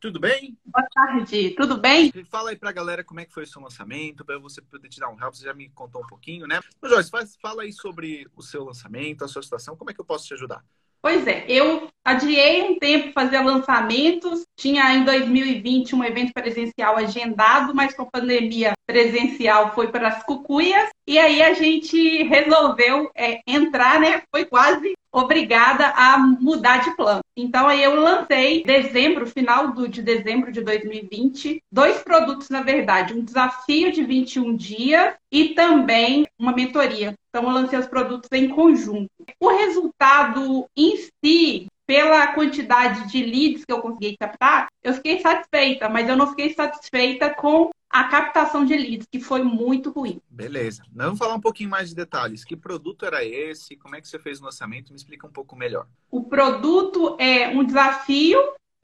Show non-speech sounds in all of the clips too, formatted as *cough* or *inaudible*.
tudo bem? Boa tarde, tudo bem? Fala aí pra galera como é que foi o seu lançamento, para você poder te dar um help, você já me contou um pouquinho, né? Mas, Joyce, faz, fala aí sobre o seu lançamento, a sua situação, como é que eu posso te ajudar? Pois é, eu adiei um tempo fazer lançamentos. Tinha em 2020 um evento presencial agendado, mas com a pandemia presencial foi para as cucuias. E aí a gente resolveu é, entrar, né? Foi quase obrigada a mudar de plano. Então aí eu lancei dezembro, final do, de dezembro de 2020, dois produtos na verdade, um desafio de 21 dias e também uma mentoria. Então eu lancei os produtos em conjunto. O resultado em si pela quantidade de leads que eu consegui captar, eu fiquei satisfeita, mas eu não fiquei satisfeita com a captação de leads, que foi muito ruim. Beleza. Vamos falar um pouquinho mais de detalhes. Que produto era esse? Como é que você fez o lançamento? Me explica um pouco melhor. O produto é um desafio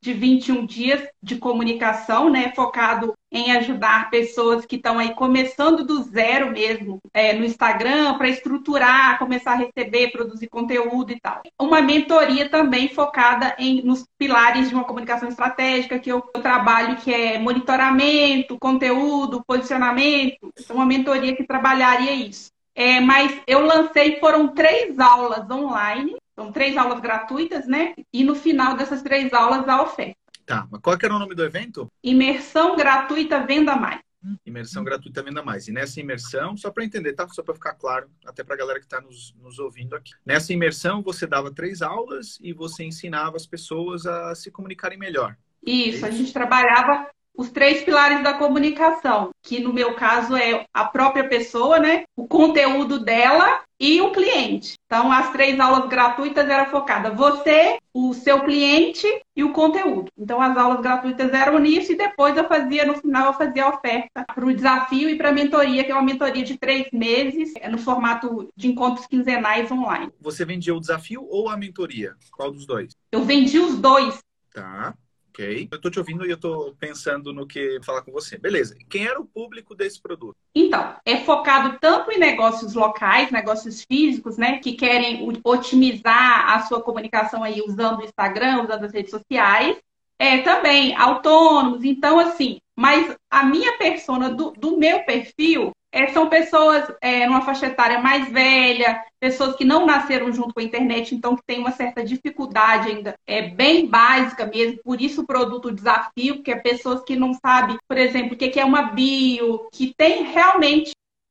de 21 dias de comunicação, né, focado em ajudar pessoas que estão aí começando do zero mesmo é, no Instagram para estruturar, começar a receber, produzir conteúdo e tal. Uma mentoria também focada em nos pilares de uma comunicação estratégica que eu, trabalho, que é monitoramento, conteúdo, posicionamento. Então, uma mentoria que trabalharia isso. É, mas eu lancei, foram três aulas online são três aulas gratuitas, né? E no final dessas três aulas, a oferta. Tá, mas qual que era o nome do evento? Imersão Gratuita Venda Mais. Imersão Gratuita Venda Mais. E nessa imersão, só para entender, tá? Só para ficar claro, até para a galera que está nos, nos ouvindo aqui. Nessa imersão, você dava três aulas e você ensinava as pessoas a se comunicarem melhor. Isso, é isso? a gente trabalhava os três pilares da comunicação, que no meu caso é a própria pessoa, né? O conteúdo dela e o cliente. Então, as três aulas gratuitas eram focadas você, o seu cliente e o conteúdo. Então, as aulas gratuitas eram nisso e depois eu fazia, no final, eu fazia a oferta para o desafio e para a mentoria, que é uma mentoria de três meses, é no formato de encontros quinzenais online. Você vendia o desafio ou a mentoria? Qual dos dois? Eu vendi os dois. Tá. Ok. Eu tô te ouvindo e eu tô pensando no que falar com você. Beleza. Quem era o público desse produto? Então, é focado tanto em negócios locais, negócios físicos, né, que querem otimizar a sua comunicação aí usando o Instagram, usando as redes sociais, é, também autônomos. Então, assim, mas a minha persona do, do meu perfil é, são pessoas é, numa faixa etária mais velha, pessoas que não nasceram junto com a internet, então que tem uma certa dificuldade ainda, é bem básica mesmo, por isso o produto desafio, que é pessoas que não sabem, por exemplo, o que é uma bio, que tem realmente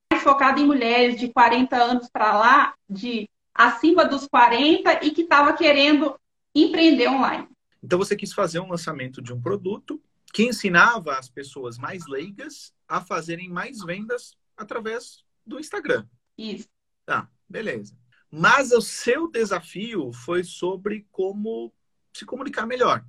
mais focado em mulheres de 40 anos para lá, de acima dos 40 e que estava querendo empreender online. Então você quis fazer um lançamento de um produto que ensinava as pessoas mais leigas a fazerem mais vendas através do Instagram. Isso. Tá, beleza. Mas o seu desafio foi sobre como se comunicar melhor.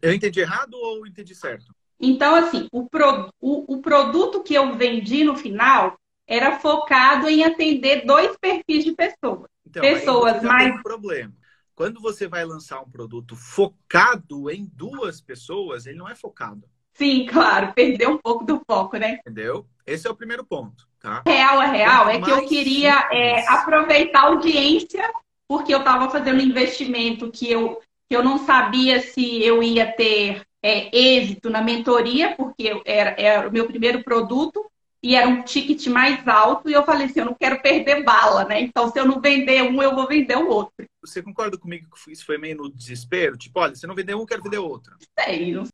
Eu entendi errado ou entendi certo? Então, assim, o, pro, o, o produto que eu vendi no final era focado em atender dois perfis de pessoas. Então, pessoas mais. Um problema. Quando você vai lançar um produto focado em duas pessoas, ele não é focado. Sim, claro, perdeu um pouco do foco, né? Entendeu? Esse é o primeiro ponto, tá? Real é real, é que eu queria é, aproveitar a audiência, porque eu estava fazendo um investimento que eu, que eu não sabia se eu ia ter é, êxito na mentoria, porque era, era o meu primeiro produto e era um ticket mais alto, e eu falei assim, eu não quero perder bala, né? Então, se eu não vender um, eu vou vender o outro. Você concorda comigo que isso foi meio no desespero? Tipo, olha, se não vender um, eu quero vender outro. Sei, não sei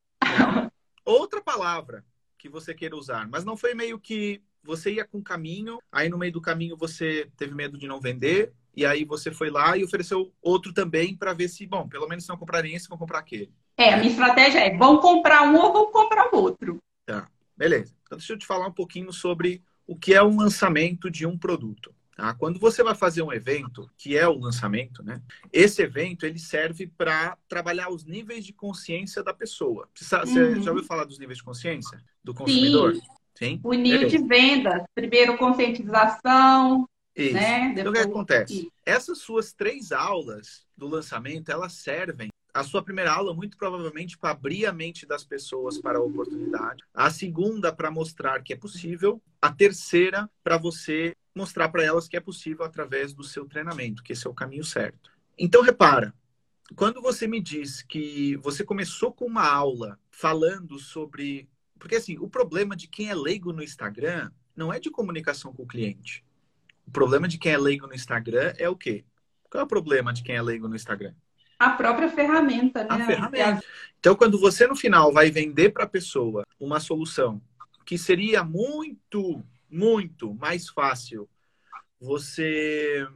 outra palavra que você queira usar, mas não foi meio que você ia com caminho, aí no meio do caminho você teve medo de não vender, e aí você foi lá e ofereceu outro também para ver se, bom, pelo menos se não comprarem esse, vão comprar aquele. É, a minha estratégia é, vão comprar um ou vão comprar outro. Tá, beleza. Então deixa eu te falar um pouquinho sobre o que é um lançamento de um produto. Tá? Quando você vai fazer um evento, que é o lançamento, né? Esse evento ele serve para trabalhar os níveis de consciência da pessoa. Você, uhum. já ouviu falar dos níveis de consciência do consumidor? Sim. Sim? O nível de venda. Primeiro, conscientização, Isso. Né? Então, o que acontece? Essas suas três aulas do lançamento, elas servem a sua primeira aula, muito provavelmente, para abrir a mente das pessoas para a oportunidade. A segunda, para mostrar que é possível. A terceira, para você mostrar para elas que é possível através do seu treinamento, que esse é o caminho certo. Então, repara, quando você me diz que você começou com uma aula falando sobre. Porque, assim, o problema de quem é leigo no Instagram não é de comunicação com o cliente. O problema de quem é leigo no Instagram é o quê? Qual é o problema de quem é leigo no Instagram? A própria ferramenta, né? A ferramenta. Então, quando você no final vai vender para a pessoa uma solução que seria muito, muito mais fácil você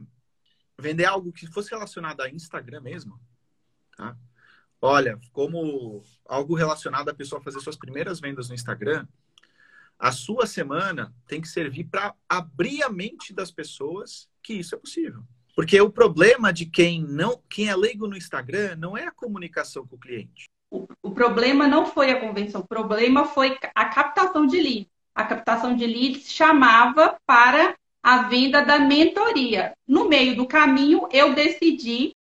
vender algo que fosse relacionado a Instagram mesmo, tá? Olha, como algo relacionado a pessoa fazer suas primeiras vendas no Instagram, a sua semana tem que servir para abrir a mente das pessoas que isso é possível. Porque o problema de quem não, quem é leigo no Instagram não é a comunicação com o cliente. O, o problema não foi a convenção, o problema foi a captação de leads. A captação de leads chamava para a venda da mentoria. No meio do caminho, eu decidi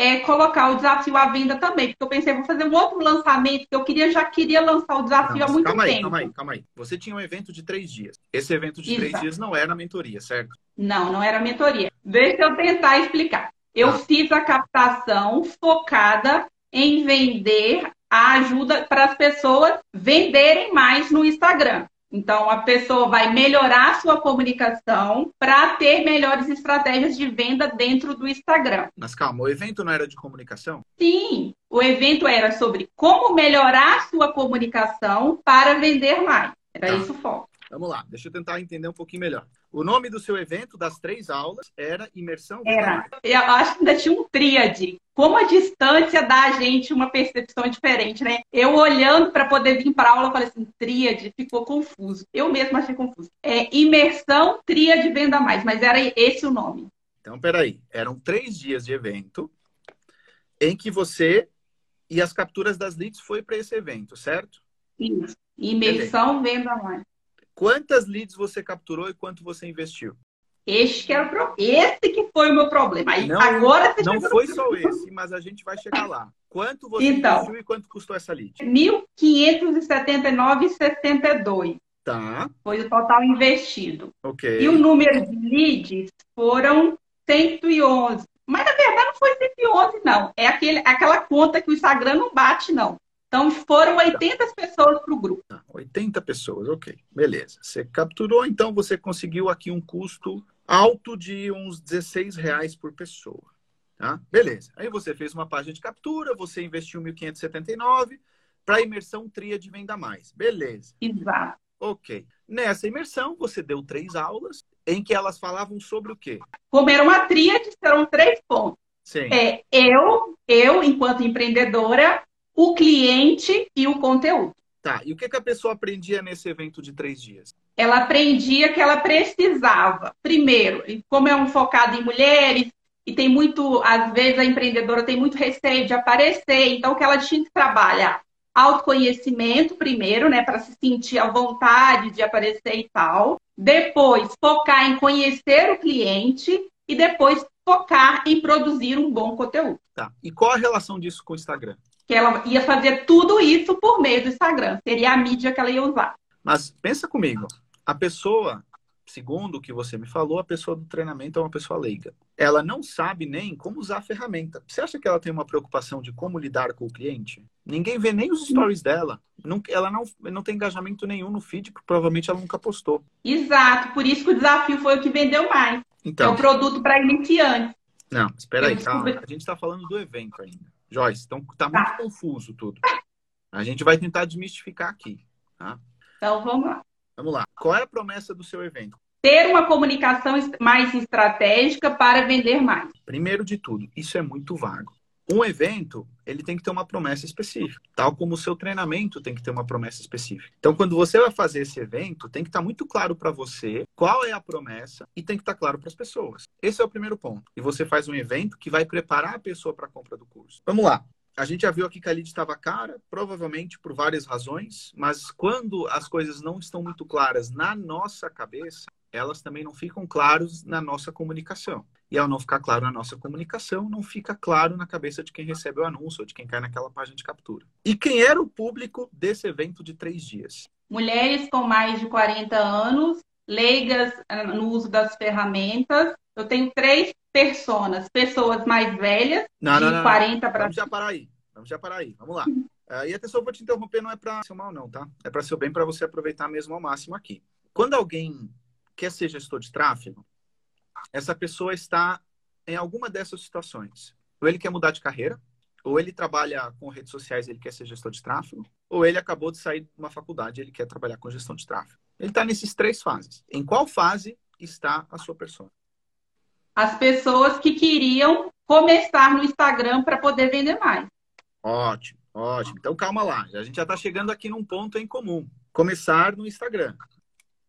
é, colocar o desafio à venda também, porque eu pensei, vou fazer um outro lançamento, que eu queria, já queria lançar o desafio não, há muito calma tempo. Aí, calma aí, calma aí. Você tinha um evento de três dias. Esse evento de Exato. três dias não era a mentoria, certo? Não, não era a mentoria. Deixa eu tentar explicar. Eu ah. fiz a captação focada em vender a ajuda para as pessoas venderem mais no Instagram. Então, a pessoa vai melhorar a sua comunicação para ter melhores estratégias de venda dentro do Instagram. Mas calma, o evento não era de comunicação? Sim, o evento era sobre como melhorar a sua comunicação para vender mais. Era tá. isso o foco. Vamos lá, deixa eu tentar entender um pouquinho melhor. O nome do seu evento, das três aulas, era Imersão Era. Eu acho que ainda tinha um tríade. Como a distância dá a gente uma percepção diferente, né? Eu olhando para poder vir para aula, falei assim, tríade, ficou confuso. Eu mesma achei confuso. É Imersão Tríade Venda Mais, mas era esse o nome. Então, peraí. Eram três dias de evento em que você e as capturas das leads foi para esse evento, certo? Isso. Imersão. Venda Mais. Quantas leads você capturou e quanto você investiu? Este que era o pro... esse que foi o meu problema. Aí, não, agora você Não foi só esse, mas a gente vai chegar lá. Quanto você então, investiu e quanto custou essa lead? 1.579,62. Tá. Foi o total investido. Ok. E o número de leads foram 111. Mas na verdade não foi 111, não. É aquele, aquela conta que o Instagram não bate, não. Então foram 80 pessoas para o grupo. 80 ah, pessoas, ok. Beleza. Você capturou, então você conseguiu aqui um custo alto de uns 16 reais por pessoa. Tá? Beleza. Aí você fez uma página de captura, você investiu 1.579 para imersão tria de venda mais. Beleza. Exato. Ok. Nessa imersão, você deu três aulas em que elas falavam sobre o quê? Como era uma tríade, serão três pontos. Sim. É, eu, eu, enquanto empreendedora, o cliente e o conteúdo. Tá, e o que, que a pessoa aprendia nesse evento de três dias? Ela aprendia que ela precisava, primeiro, como é um focado em mulheres, e tem muito, às vezes a empreendedora tem muito receio de aparecer, então que ela tinha que trabalhar autoconhecimento primeiro, né, para se sentir à vontade de aparecer e tal. Depois, focar em conhecer o cliente e depois focar em produzir um bom conteúdo. Tá. E qual a relação disso com o Instagram? Que ela ia fazer tudo isso por meio do Instagram. Seria a mídia que ela ia usar. Mas pensa comigo, a pessoa, segundo o que você me falou, a pessoa do treinamento é uma pessoa leiga. Ela não sabe nem como usar a ferramenta. Você acha que ela tem uma preocupação de como lidar com o cliente? Ninguém vê nem os stories dela. ela não, não tem engajamento nenhum no feed, porque provavelmente ela nunca postou. Exato, por isso que o desafio foi o que vendeu mais. Então, é um produto para iniciantes. Não, espera aí, calma. A gente está falando do evento ainda. Joyce, então tá muito tá. confuso tudo. A gente vai tentar desmistificar aqui. Tá? Então vamos lá. Vamos lá. Qual é a promessa do seu evento? Ter uma comunicação mais estratégica para vender mais. Primeiro de tudo, isso é muito vago. Um evento, ele tem que ter uma promessa específica, tal como o seu treinamento tem que ter uma promessa específica. Então, quando você vai fazer esse evento, tem que estar muito claro para você qual é a promessa e tem que estar claro para as pessoas. Esse é o primeiro ponto. E você faz um evento que vai preparar a pessoa para a compra do curso. Vamos lá. A gente já viu aqui que a lead estava cara, provavelmente por várias razões, mas quando as coisas não estão muito claras na nossa cabeça, elas também não ficam claros na nossa comunicação. E ao não ficar claro na nossa comunicação, não fica claro na cabeça de quem recebe o anúncio ou de quem cai naquela página de captura. E quem era o público desse evento de três dias? Mulheres com mais de 40 anos, leigas ah, no uso das ferramentas. Eu tenho três personas, pessoas mais velhas, não, de não, não, 40 para... Vamos já parar aí. Vamos já parar aí. Vamos lá. Uh, e atenção, vou te interromper, não é para ser mal, não, tá? É para ser bem para você aproveitar mesmo ao máximo aqui. Quando alguém quer ser gestor de tráfego, essa pessoa está em alguma dessas situações. Ou ele quer mudar de carreira, ou ele trabalha com redes sociais ele quer ser gestor de tráfego, ou ele acabou de sair de uma faculdade ele quer trabalhar com gestão de tráfego. Ele está nesses três fases. Em qual fase está a sua pessoa? As pessoas que queriam começar no Instagram para poder vender mais. Ótimo, ótimo. Então calma lá, a gente já está chegando aqui num ponto em comum. Começar no Instagram.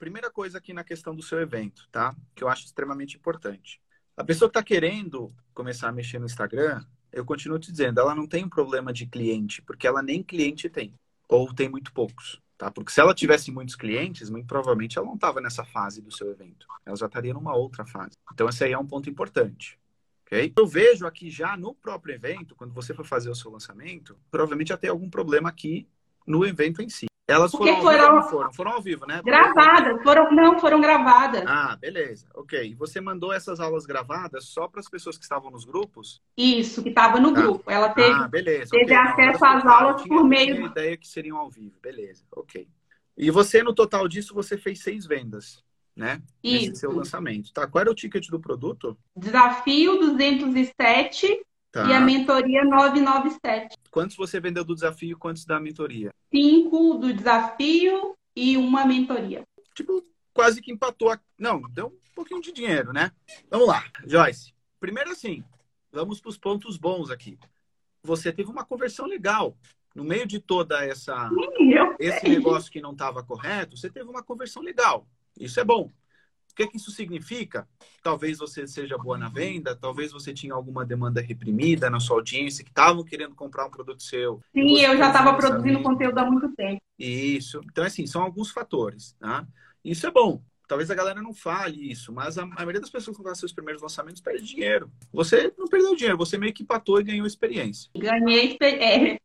Primeira coisa aqui na questão do seu evento, tá? Que eu acho extremamente importante. A pessoa que está querendo começar a mexer no Instagram, eu continuo te dizendo, ela não tem um problema de cliente, porque ela nem cliente tem, ou tem muito poucos, tá? Porque se ela tivesse muitos clientes, muito provavelmente ela não estava nessa fase do seu evento, ela já estaria numa outra fase. Então esse aí é um ponto importante. Okay? Eu vejo aqui já no próprio evento, quando você for fazer o seu lançamento, provavelmente já tem algum problema aqui no evento em si. Elas foram, Porque foram, ao vivo, foram, foram ao vivo, né? Gravadas, foram, não, foram gravadas. Ah, beleza. Ok. E você mandou essas aulas gravadas só para as pessoas que estavam nos grupos? Isso, que estava no ah. grupo. Ela teve, ah, beleza. teve okay. acesso às aulas por meio. Tinha ideia que seriam ao vivo, beleza. Ok. E você, no total disso, você fez seis vendas, né? Isso. Nesse seu lançamento. Tá, qual era o ticket do produto? Desafio 207 Tá. E a mentoria 997. Quantos você vendeu do desafio e quantos da mentoria? Cinco do desafio e uma mentoria. Tipo, quase que empatou. Não, deu um pouquinho de dinheiro, né? Vamos lá, Joyce. Primeiro assim, vamos para os pontos bons aqui. Você teve uma conversão legal. No meio de toda essa Sim, esse negócio que não estava correto, você teve uma conversão legal. Isso é bom. O que, é que isso significa? Talvez você seja boa na venda, talvez você tinha alguma demanda reprimida na sua audiência que estavam querendo comprar um produto seu. Sim, eu já estava produzindo conteúdo há muito tempo. Isso. Então, assim, são alguns fatores. Tá? Isso é bom. Talvez a galera não fale isso, mas a, a maioria das pessoas que fazem seus primeiros lançamentos perde dinheiro. Você não perdeu dinheiro, você meio que empatou e ganhou experiência. Ganhei é,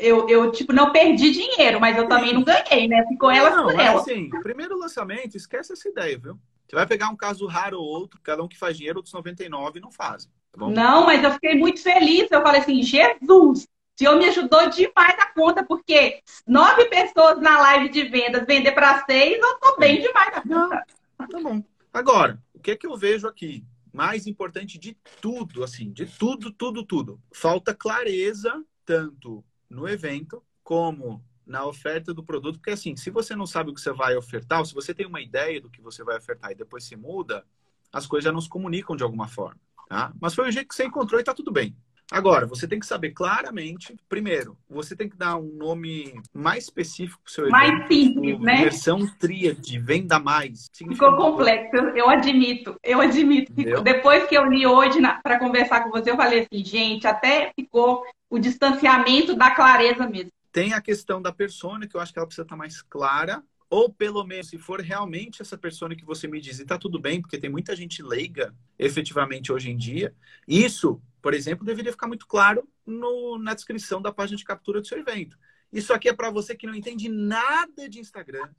eu, eu, tipo, não perdi dinheiro, mas eu também não ganhei, né? Ficou ela não, por ela. assim, primeiro lançamento, esquece essa ideia, viu? Você vai pegar um caso raro ou outro, cada um que faz dinheiro, outros 99 não fazem. Tá não, mas eu fiquei muito feliz. Eu falei assim, Jesus, o senhor me ajudou demais a conta, porque nove pessoas na live de vendas vender para seis, eu tô bem demais a conta. Não, tá bom. Agora, o que é que eu vejo aqui? Mais importante de tudo, assim, de tudo, tudo, tudo. Falta clareza tanto no evento como na oferta do produto, porque assim, se você não sabe o que você vai ofertar, ou se você tem uma ideia do que você vai ofertar e depois se muda, as coisas já não se comunicam de alguma forma, tá? Mas foi o jeito que você encontrou e tá tudo bem. Agora, você tem que saber claramente, primeiro, você tem que dar um nome mais específico para o seu evento. Mais simples, né? Versão tríade, venda mais. Ficou complexo, eu admito, eu admito. Depois que eu li hoje para conversar com você, eu falei assim, gente, até ficou o distanciamento da clareza mesmo. Tem a questão da persona, que eu acho que ela precisa estar mais clara. Ou pelo menos, se for realmente essa persona que você me diz, e tá tudo bem, porque tem muita gente leiga, efetivamente, hoje em dia. Isso, por exemplo, deveria ficar muito claro no, na descrição da página de captura do seu evento. Isso aqui é para você que não entende nada de Instagram,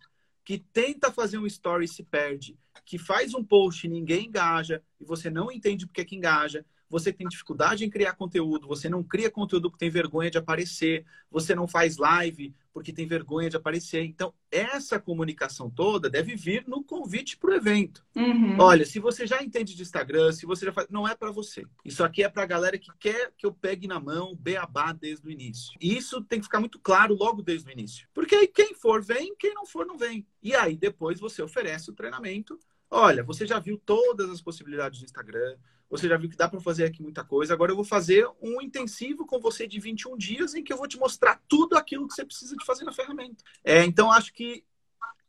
que tenta fazer um story e se perde, que faz um post e ninguém engaja, e você não entende porque que engaja, você tem dificuldade em criar conteúdo, você não cria conteúdo porque tem vergonha de aparecer, você não faz live porque tem vergonha de aparecer. Então, essa comunicação toda deve vir no convite para o evento. Uhum. Olha, se você já entende de Instagram, se você já faz. Não é para você. Isso aqui é para a galera que quer que eu pegue na mão beabá desde o início. E isso tem que ficar muito claro logo desde o início. Porque aí quem for vem, quem não for não vem. E aí depois você oferece o treinamento. Olha, você já viu todas as possibilidades do Instagram, você já viu que dá para fazer aqui muita coisa. Agora eu vou fazer um intensivo com você de 21 dias em que eu vou te mostrar tudo aquilo que você precisa de fazer na ferramenta. É, então, acho que.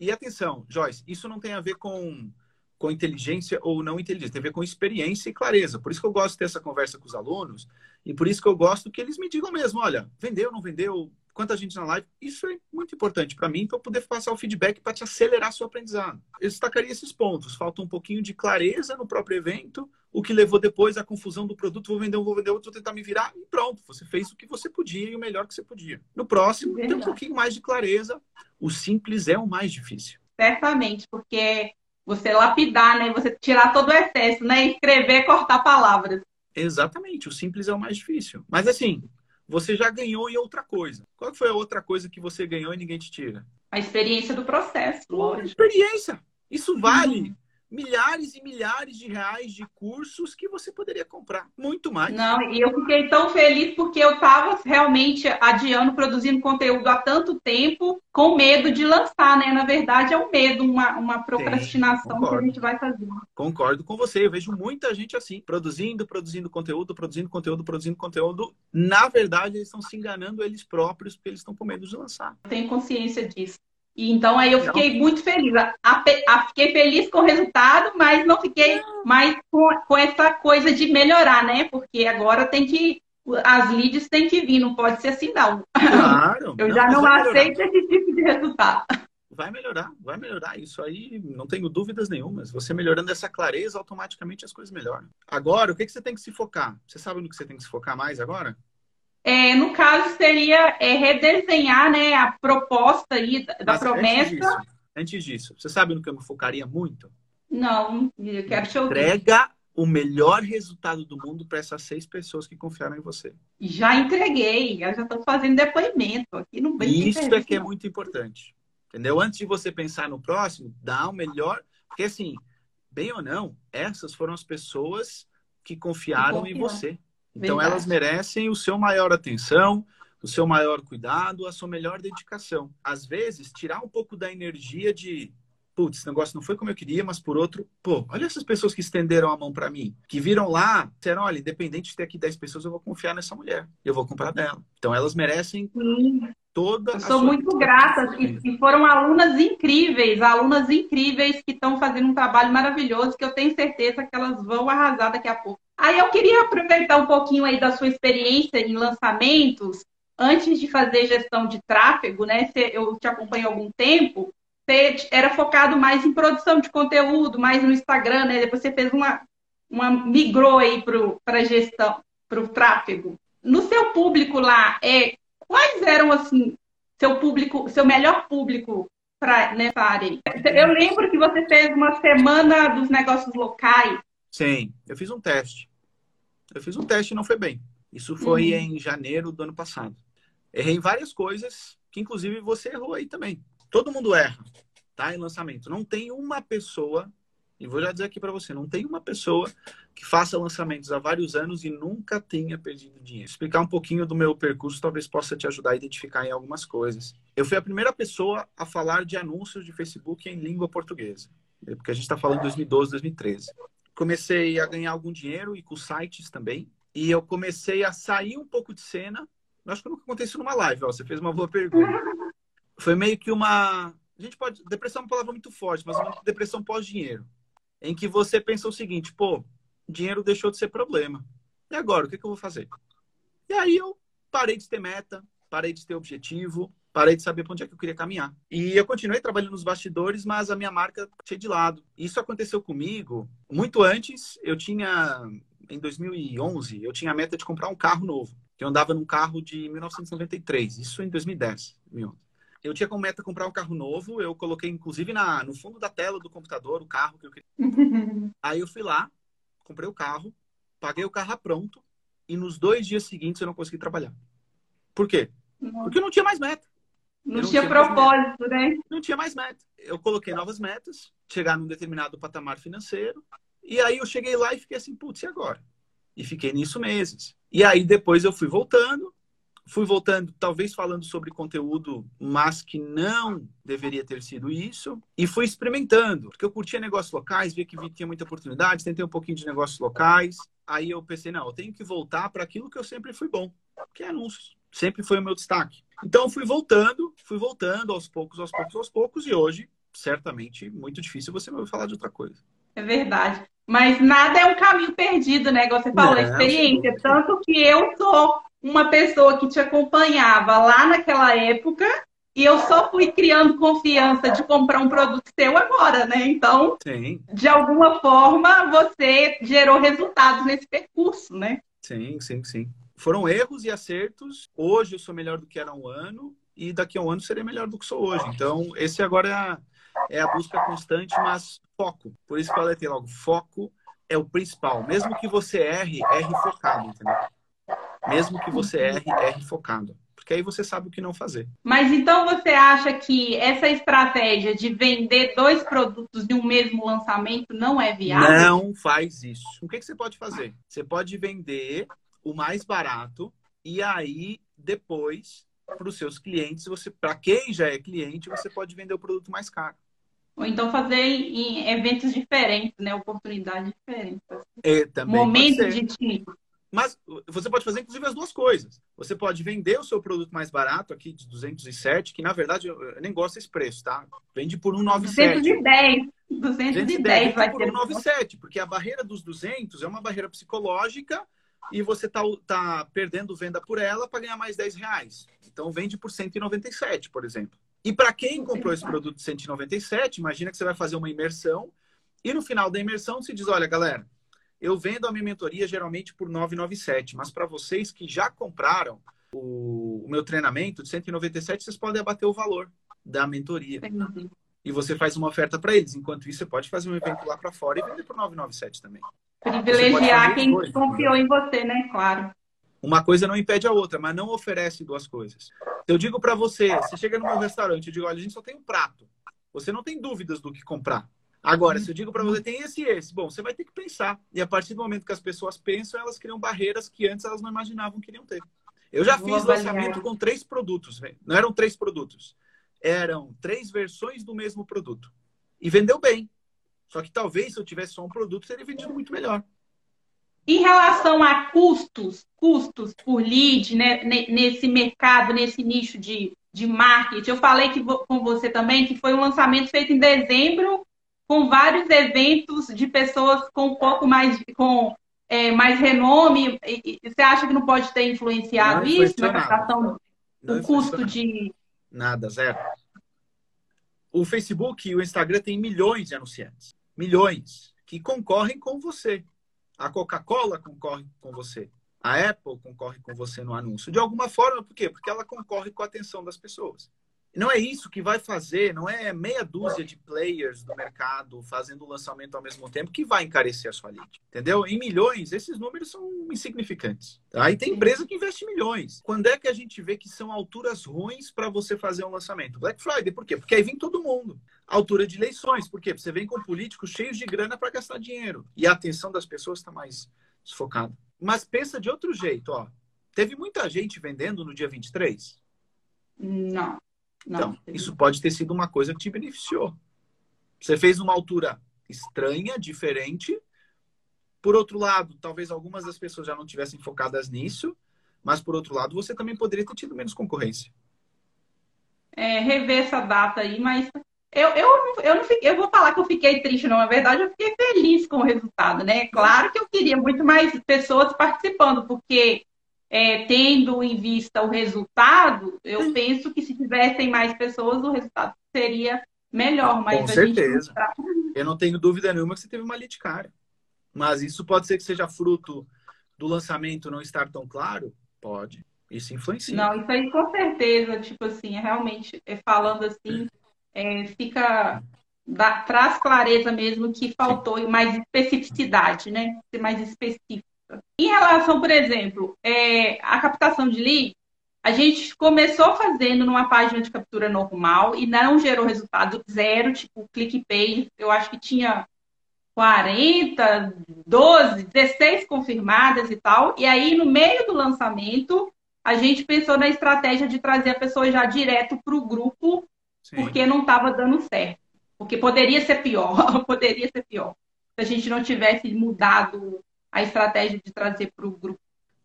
E atenção, Joyce, isso não tem a ver com, com inteligência ou não inteligência, tem a ver com experiência e clareza. Por isso que eu gosto de ter essa conversa com os alunos e por isso que eu gosto que eles me digam mesmo: olha, vendeu, não vendeu, quanta gente na live. Isso é muito importante para mim, para eu poder passar o feedback para te acelerar seu aprendizado. Eu destacaria esses pontos. Falta um pouquinho de clareza no próprio evento, o que levou depois à confusão do produto. Vou vender um, vou vender outro, vou tentar me virar e pronto. Você fez o que você podia e o melhor que você podia. No próximo, Verdade. tem um pouquinho mais de clareza. O simples é o mais difícil. Certamente, porque você lapidar, né? Você tirar todo o excesso, né? Escrever, cortar palavras. Exatamente. O simples é o mais difícil. Mas assim, você já ganhou em outra coisa. Qual foi a outra coisa que você ganhou e ninguém te tira? A experiência do processo. A experiência. Isso vale. Uhum milhares e milhares de reais de cursos que você poderia comprar. Muito mais. Não, e eu fiquei tão feliz porque eu estava realmente adiando, produzindo conteúdo há tanto tempo, com medo de lançar, né? Na verdade, é um medo, uma, uma procrastinação Sim, que a gente vai fazer. Concordo com você. Eu vejo muita gente assim, produzindo, produzindo conteúdo, produzindo conteúdo, produzindo conteúdo. Na verdade, eles estão se enganando eles próprios porque eles estão com medo de lançar. Tenho consciência disso. E então aí eu fiquei muito feliz. A, a, fiquei feliz com o resultado, mas não fiquei mais com, com essa coisa de melhorar, né? Porque agora tem que. As leads têm que vir, não pode ser assim, não. Claro. *laughs* eu não, já não aceito esse tipo de resultado. Vai melhorar, vai melhorar. Isso aí não tenho dúvidas nenhumas. Você melhorando essa clareza, automaticamente as coisas melhoram. Agora, o que, que você tem que se focar? Você sabe no que você tem que se focar mais agora? É, no caso, seria é, redesenhar né, a proposta aí da Mas promessa. Antes disso, antes disso, você sabe no que eu me focaria muito? Não, eu quero te ouvir. Entrega o melhor resultado do mundo para essas seis pessoas que confiaram em você. Já entreguei, eu já estou fazendo depoimento aqui no. Isso é que é muito importante. Entendeu? Antes de você pensar no próximo, dá o melhor. Porque assim, bem ou não, essas foram as pessoas que confiaram em você. Então Verdade. elas merecem o seu maior atenção, o seu maior cuidado, a sua melhor dedicação. Às vezes, tirar um pouco da energia de putz, esse negócio não foi como eu queria, mas por outro, pô, olha essas pessoas que estenderam a mão para mim, que viram lá, disseram, olha, independente de ter aqui 10 pessoas, eu vou confiar nessa mulher, eu vou comprar dela. Então elas merecem Sim. toda eu sou muito grata e, e foram alunas incríveis, alunas incríveis que estão fazendo um trabalho maravilhoso que eu tenho certeza que elas vão arrasar daqui a pouco. Aí eu queria aproveitar um pouquinho aí da sua experiência em lançamentos, antes de fazer gestão de tráfego, né? Eu te acompanho há algum tempo, você era focado mais em produção de conteúdo, mais no Instagram, né? Depois você fez uma, uma migrou aí para gestão, para o tráfego. No seu público lá, é, quais eram assim seu público, seu melhor público para nessa área? Eu lembro que você fez uma semana dos negócios locais. Sim, eu fiz um teste. Eu fiz um teste e não foi bem. Isso foi uhum. em janeiro do ano passado. Errei em várias coisas, que inclusive você errou aí também. Todo mundo erra, tá? Em lançamento. Não tem uma pessoa, e vou já dizer aqui para você, não tem uma pessoa que faça lançamentos há vários anos e nunca tenha perdido dinheiro. Explicar um pouquinho do meu percurso talvez possa te ajudar a identificar em algumas coisas. Eu fui a primeira pessoa a falar de anúncios de Facebook em língua portuguesa, porque a gente está falando de 2012, 2013 comecei a ganhar algum dinheiro e com sites também. E eu comecei a sair um pouco de cena. Acho que nunca aconteceu numa live, ó, você fez uma boa pergunta. Foi meio que uma. A gente pode. Depressão é uma palavra muito forte, mas uma depressão pós-dinheiro. Em que você pensa o seguinte, pô, dinheiro deixou de ser problema. E agora, o que, que eu vou fazer? E aí eu parei de ter meta, parei de ter objetivo, parei de saber para onde é que eu queria caminhar. E eu continuei trabalhando nos bastidores, mas a minha marca tinha de lado. Isso aconteceu comigo muito antes. Eu tinha, em 2011, eu tinha a meta de comprar um carro novo. Eu andava num carro de 1993, isso em 2010. 2011. Eu tinha como meta comprar um carro novo, eu coloquei inclusive na, no fundo da tela do computador o carro que eu queria. *laughs* Aí eu fui lá, comprei o carro, paguei o carro pronto e nos dois dias seguintes eu não consegui trabalhar. Por quê? Porque eu não tinha mais meta. Não, não, tinha, tinha propósito, né? Não tinha mais meta. Eu coloquei novas metas, chegar num determinado patamar financeiro, e aí eu cheguei lá e fiquei assim, putz, e agora? E fiquei nisso meses. E aí depois eu fui voltando, fui voltando, talvez falando sobre conteúdo, mas que não deveria ter sido isso, e fui experimentando, porque eu curtia negócios locais, via que tinha muita oportunidade, tentei um pouquinho de negócios locais, aí eu pensei, não, eu tenho que voltar para aquilo que eu sempre fui bom, que é anúncios. Sempre foi o meu destaque. Então, fui voltando, fui voltando aos poucos, aos poucos, aos poucos, e hoje, certamente, muito difícil você me ouvir falar de outra coisa. É verdade. Mas nada é um caminho perdido, né? Como você falou, não, experiência. Tanto que eu sou uma pessoa que te acompanhava lá naquela época e eu só fui criando confiança de comprar um produto seu agora, né? Então, Sim. de alguma forma, você gerou resultados nesse percurso, né? Sim, sim, sim. Foram erros e acertos. Hoje eu sou melhor do que era há um ano e daqui a um ano serei melhor do que sou hoje. Então, esse agora é a, é a busca constante, mas foco. Por isso que eu alertei logo, foco é o principal. Mesmo que você erre, erre focado, entendeu? Mesmo que você erre, erre focado porque aí você sabe o que não fazer. Mas então você acha que essa estratégia de vender dois produtos de um mesmo lançamento não é viável? Não faz isso. O que, que você pode fazer? Você pode vender o mais barato e aí depois para os seus clientes, você, para quem já é cliente, você pode vender o produto mais caro. Ou então fazer em eventos diferentes, né? Oportunidades diferentes. É, também Momento de time. Mas você pode fazer, inclusive, as duas coisas. Você pode vender o seu produto mais barato, aqui de 207, que na verdade eu nem gosto desse preço, tá? Vende por 197. 210. 210 vai por 197, porque a barreira dos 200 é uma barreira psicológica e você tá, tá perdendo venda por ela para ganhar mais 10 reais. Então vende por 197, por exemplo. E para quem comprou esse produto de 197, imagina que você vai fazer uma imersão e no final da imersão se diz, olha, galera, eu vendo a minha mentoria geralmente por 997, mas para vocês que já compraram o, o, meu treinamento de 197, vocês podem abater o valor da mentoria. E você faz uma oferta para eles. Enquanto isso, você pode fazer um evento lá para fora e vender por 997 também. Privilegiar quem confiou em você, né? Claro. Uma coisa não impede a outra, mas não oferece duas coisas. Eu digo para você, você chega no meu restaurante, eu digo, olha, a gente só tem um prato. Você não tem dúvidas do que comprar. Agora, se eu digo para você, tem esse e esse, bom, você vai ter que pensar. E a partir do momento que as pessoas pensam, elas criam barreiras que antes elas não imaginavam que iriam ter. Eu já fiz lançamento com três produtos, não eram três produtos, eram três versões do mesmo produto. E vendeu bem. Só que talvez se eu tivesse só um produto, teria vendido muito melhor. Em relação a custos, custos por lead, né, nesse mercado, nesse nicho de, de marketing, eu falei que, com você também que foi um lançamento feito em dezembro com vários eventos de pessoas com um pouco mais com é, mais renome. Você acha que não pode ter influenciado não isso na captação do custo de nada zero? O Facebook e o Instagram têm milhões de anunciantes, milhões que concorrem com você. A Coca-Cola concorre com você. A Apple concorre com você no anúncio. De alguma forma, por quê? Porque ela concorre com a atenção das pessoas não é isso que vai fazer, não é meia dúzia de players do mercado fazendo o lançamento ao mesmo tempo que vai encarecer a sua lead. Entendeu? Em milhões, esses números são insignificantes. Aí tem empresa que investe milhões. Quando é que a gente vê que são alturas ruins para você fazer um lançamento? Black Friday, por quê? Porque aí vem todo mundo. Altura de eleições, por quê? Porque você vem com políticos cheios de grana para gastar dinheiro. E a atenção das pessoas está mais desfocada. Mas pensa de outro jeito, ó. Teve muita gente vendendo no dia 23? Não. Então, isso pode ter sido uma coisa que te beneficiou. Você fez uma altura estranha, diferente. Por outro lado, talvez algumas das pessoas já não tivessem focadas nisso, mas por outro lado, você também poderia ter tido menos concorrência. É, rever essa data aí, mas eu, eu, eu, não fiquei, eu vou falar que eu fiquei triste, não. Na verdade, eu fiquei feliz com o resultado, né? Claro que eu queria muito mais pessoas participando, porque é, tendo em vista o resultado, eu Sim. penso que se tivessem mais pessoas, o resultado seria melhor. Mas Com certeza. Não... Eu não tenho dúvida nenhuma que você teve uma cara. Mas isso pode ser que seja fruto do lançamento não estar tão claro? Pode. Isso influencia. Não, isso aí com certeza. Tipo assim, é realmente, é, falando assim, é, fica. Dá, traz clareza mesmo que faltou Sim. mais especificidade, né? Ser mais específico. Em relação, por exemplo, é, a captação de lead, a gente começou fazendo numa página de captura normal e não gerou resultado zero, tipo ClickPay, eu acho que tinha 40, 12, 16 confirmadas e tal. E aí, no meio do lançamento, a gente pensou na estratégia de trazer a pessoa já direto para o grupo, Sim. porque não estava dando certo. Porque poderia ser pior, *laughs* poderia ser pior. Se a gente não tivesse mudado a estratégia de trazer para o grupo?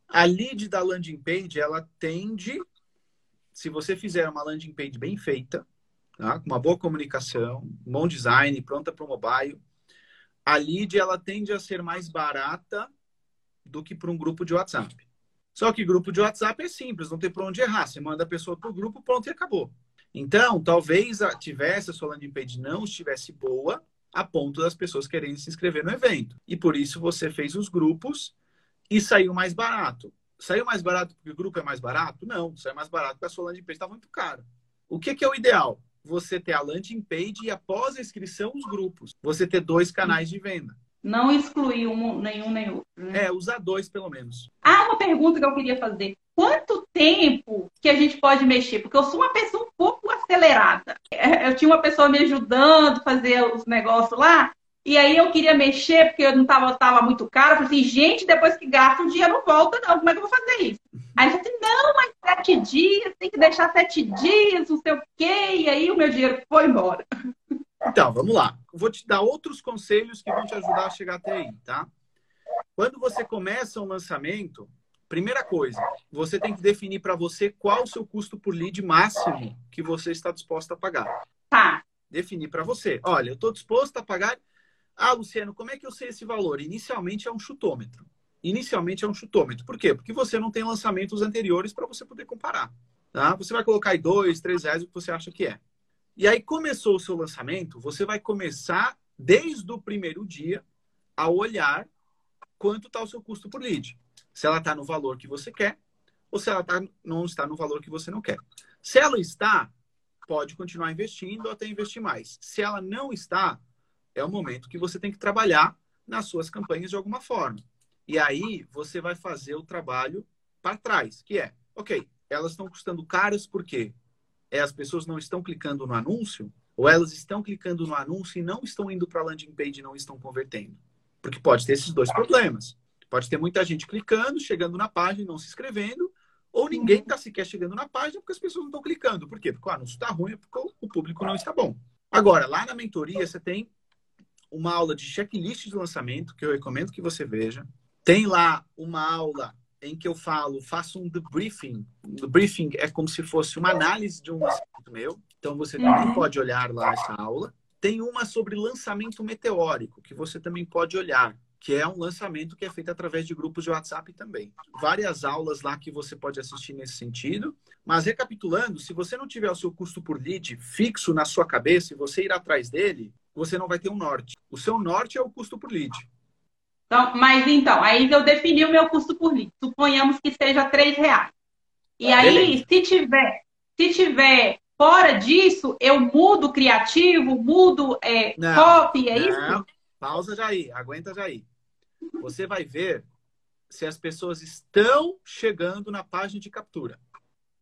A lead da landing page, ela tende, se você fizer uma landing page bem feita, tá? com uma boa comunicação, bom design, pronta para o mobile, a lead ela tende a ser mais barata do que para um grupo de WhatsApp. Só que grupo de WhatsApp é simples, não tem para onde errar. Você manda a pessoa para o grupo, pronto e acabou. Então, talvez tivesse a sua landing page não estivesse boa a ponto das pessoas quererem se inscrever no evento. E por isso você fez os grupos e saiu mais barato. Saiu mais barato porque o grupo é mais barato? Não, saiu mais barato porque a sua landing page está muito cara. O que, que é o ideal? Você ter a landing page e após a inscrição os grupos. Você ter dois canais de venda. Não excluir um, nenhum nem outro. Né? É, usar dois pelo menos. Ah, uma pergunta que eu queria fazer. Quanto tempo que a gente pode mexer? Porque eu sou uma pessoa um pouco acelerada. É, eu tinha uma pessoa me ajudando a fazer os negócios lá, e aí eu queria mexer, porque eu não estava tava muito caro. Eu falei assim, gente, depois que gasta um dia não volta, não. Como é que eu vou fazer isso? Aí eu falei assim, não, mas sete dias, tem que deixar sete dias, não sei o quê. E aí o meu dinheiro foi embora. Então, vamos lá. Vou te dar outros conselhos que vão te ajudar a chegar até aí, tá? Quando você começa um lançamento, primeira coisa, você tem que definir para você qual o seu custo por lead máximo que você está disposto a pagar. Tá. Definir para você. Olha, eu estou disposto a pagar. Ah, Luciano, como é que eu sei esse valor? Inicialmente é um chutômetro. Inicialmente é um chutômetro. Por quê? Porque você não tem lançamentos anteriores para você poder comparar. Tá? Você vai colocar aí dois, três reais o que você acha que é. E aí começou o seu lançamento, você vai começar desde o primeiro dia a olhar quanto está o seu custo por lead. Se ela está no valor que você quer ou se ela tá, não está no valor que você não quer. Se ela está, pode continuar investindo ou até investir mais. Se ela não está, é o momento que você tem que trabalhar nas suas campanhas de alguma forma. E aí você vai fazer o trabalho para trás, que é, ok, elas estão custando caras por quê? é as pessoas não estão clicando no anúncio, ou elas estão clicando no anúncio e não estão indo para a landing page e não estão convertendo. Porque pode ter esses dois problemas. Pode ter muita gente clicando, chegando na página e não se inscrevendo, ou ninguém está sequer chegando na página porque as pessoas não estão clicando. Por quê? Porque o anúncio está ruim, porque o público não está bom. Agora, lá na mentoria, você tem uma aula de checklist de lançamento, que eu recomendo que você veja. Tem lá uma aula em que eu falo, faço um debriefing. Debriefing é como se fosse uma análise de um assunto meu. Então você também uhum. pode olhar lá essa aula. Tem uma sobre lançamento meteórico, que você também pode olhar, que é um lançamento que é feito através de grupos de WhatsApp também. Várias aulas lá que você pode assistir nesse sentido. Mas recapitulando, se você não tiver o seu custo por lead fixo na sua cabeça e você ir atrás dele, você não vai ter um norte. O seu norte é o custo por lead. Então, mas então, aí eu defini o meu custo por lead. Suponhamos que seja três reais. E ah, aí, se tiver, se tiver fora disso, eu mudo criativo, mudo é, não, copy, é não. isso? Pausa já aí, aguenta já aí. Você vai ver se as pessoas estão chegando na página de captura.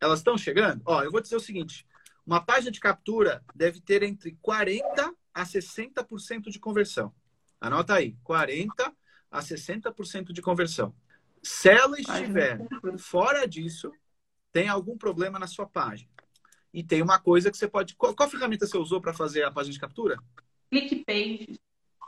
Elas estão chegando? Ó, eu vou dizer o seguinte: uma página de captura deve ter entre 40 a 60% de conversão. Anota aí, 40 a 60% de conversão. Se ela estiver fora disso, tem algum problema na sua página. E tem uma coisa que você pode. Qual, qual ferramenta você usou para fazer a página de captura? ClickPage.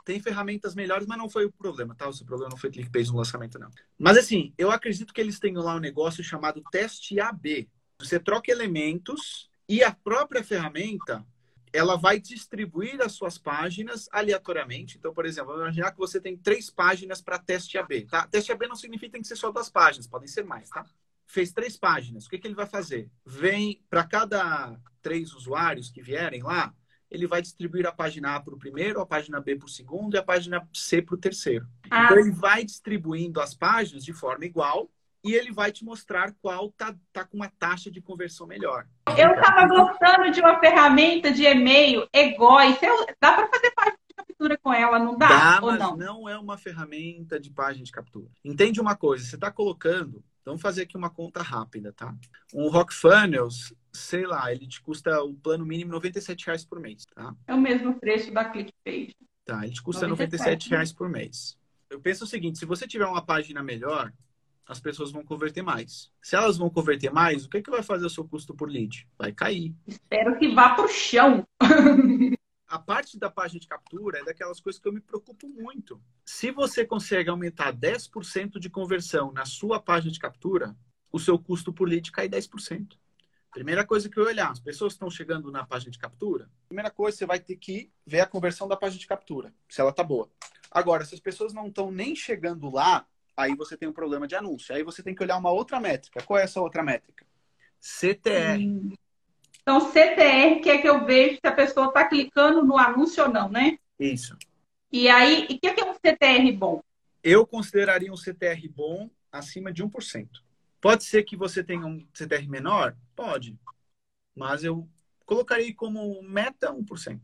Tem ferramentas melhores, mas não foi o problema, tá? O seu problema não foi ClickPage no lançamento, não. Mas assim, eu acredito que eles tenham lá um negócio chamado teste AB. Você troca elementos e a própria ferramenta ela vai distribuir as suas páginas aleatoriamente. Então, por exemplo, vamos imaginar que você tem três páginas para teste AB, tá? Teste AB não significa que ser só duas páginas, podem ser mais, tá? Fez três páginas, o que, que ele vai fazer? Vem para cada três usuários que vierem lá, ele vai distribuir a página A para o primeiro, a página B para o segundo e a página C para o terceiro. Ah. Então, ele vai distribuindo as páginas de forma igual e ele vai te mostrar qual tá, tá com uma taxa de conversão melhor. Eu estava gostando de uma ferramenta de e-mail, Egoi. Dá para fazer página captura com ela, não dá? Dá, ou mas não? não é uma ferramenta de página de captura. Entende uma coisa, você está colocando, vamos fazer aqui uma conta rápida, tá? Um Rock Funnels, sei lá, ele te custa o plano mínimo 97 reais por mês, tá? É o mesmo preço da ClickPage. Tá, ele te custa 97, 97 reais por mês. Eu penso o seguinte, se você tiver uma página melhor, as pessoas vão converter mais. Se elas vão converter mais, o que, é que vai fazer o seu custo por lead? Vai cair. Espero que vá para o chão. *laughs* a parte da página de captura é daquelas coisas que eu me preocupo muito. Se você consegue aumentar 10% de conversão na sua página de captura, o seu custo por lead cai 10%. Primeira coisa que eu olhar, as pessoas estão chegando na página de captura. Primeira coisa, você vai ter que ver a conversão da página de captura, se ela tá boa. Agora, se as pessoas não estão nem chegando lá, aí você tem um problema de anúncio. Aí você tem que olhar uma outra métrica. Qual é essa outra métrica? CTR. Hum. Então, CTR que é que eu vejo se a pessoa está clicando no anúncio ou não, né? Isso. E aí, o que é, que é um CTR bom? Eu consideraria um CTR bom acima de 1%. Pode ser que você tenha um CTR menor? Pode. Mas eu colocaria como meta 1%.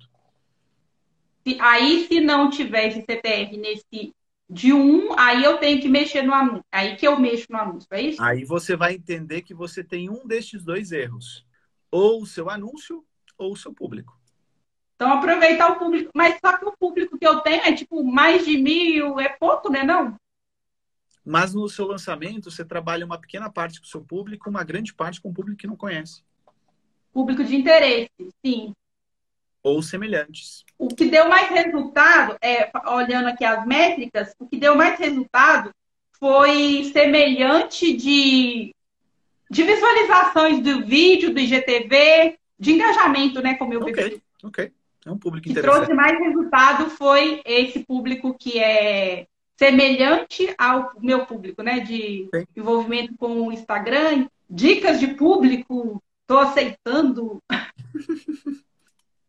Aí, se não tiver esse CTR nesse de 1, aí eu tenho que mexer no anúncio. Aí que eu mexo no anúncio, é isso? Aí você vai entender que você tem um destes dois erros. Ou o seu anúncio ou o seu público. Então, aproveitar o público. Mas só que o público que eu tenho é tipo mais de mil, é pouco, né? Não? Mas no seu lançamento, você trabalha uma pequena parte com o seu público, uma grande parte com o público que não conhece. Público de interesse, sim. Ou semelhantes. O que deu mais resultado, é, olhando aqui as métricas, o que deu mais resultado foi semelhante de, de visualizações do vídeo, do IGTV, de engajamento, né? Como eu Ok, ok. É um público que interessante. trouxe mais resultado foi esse público que é semelhante ao meu público, né? De Sim. envolvimento com o Instagram, dicas de público, tô aceitando. *laughs*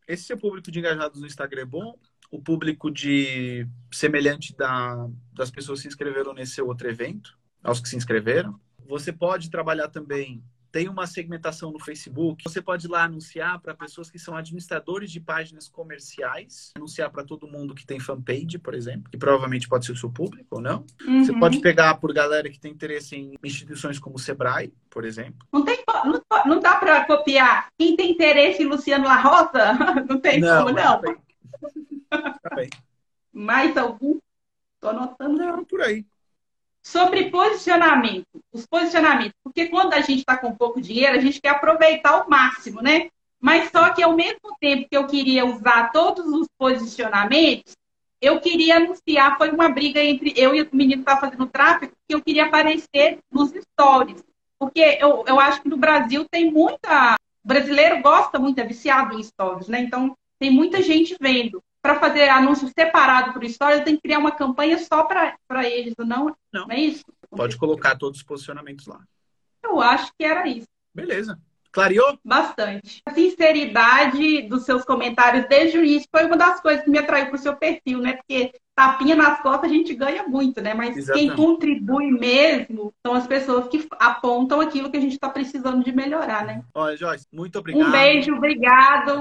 Esse seu público de engajados no Instagram é bom? O público de semelhante da, das pessoas que se inscreveram nesse outro evento, aos que se inscreveram. Você pode trabalhar também tem uma segmentação no Facebook. Você pode ir lá anunciar para pessoas que são administradores de páginas comerciais, anunciar para todo mundo que tem fanpage, por exemplo, que provavelmente pode ser o seu público ou não. Uhum. Você pode pegar por galera que tem interesse em instituições como o Sebrae, por exemplo. Não, tem, não, não dá para copiar. Quem tem interesse em Luciano La Rosa, *laughs* não tem não, como, não. Tá bem. Mais algum? Estou anotando. Não, por aí. Sobre posicionamento, os posicionamentos, porque quando a gente está com pouco dinheiro, a gente quer aproveitar o máximo, né? Mas só que ao mesmo tempo que eu queria usar todos os posicionamentos, eu queria anunciar, foi uma briga entre eu e o menino que estava fazendo tráfego, que eu queria aparecer nos stories. Porque eu, eu acho que no Brasil tem muita. O brasileiro gosta muito, é viciado em stories, né? Então tem muita gente vendo para fazer anúncio separado por história, tem que criar uma campanha só para eles, não, não, não é isso? Pode colocar todos os posicionamentos lá. Eu acho que era isso. Beleza. Clareou? Bastante. A sinceridade dos seus comentários desde o início foi uma das coisas que me atraiu para o seu perfil, né? Porque tapinha nas costas a gente ganha muito, né? Mas Exatamente. quem contribui mesmo são as pessoas que apontam aquilo que a gente está precisando de melhorar, né? Olha, Joyce, muito obrigado. Um beijo, obrigado.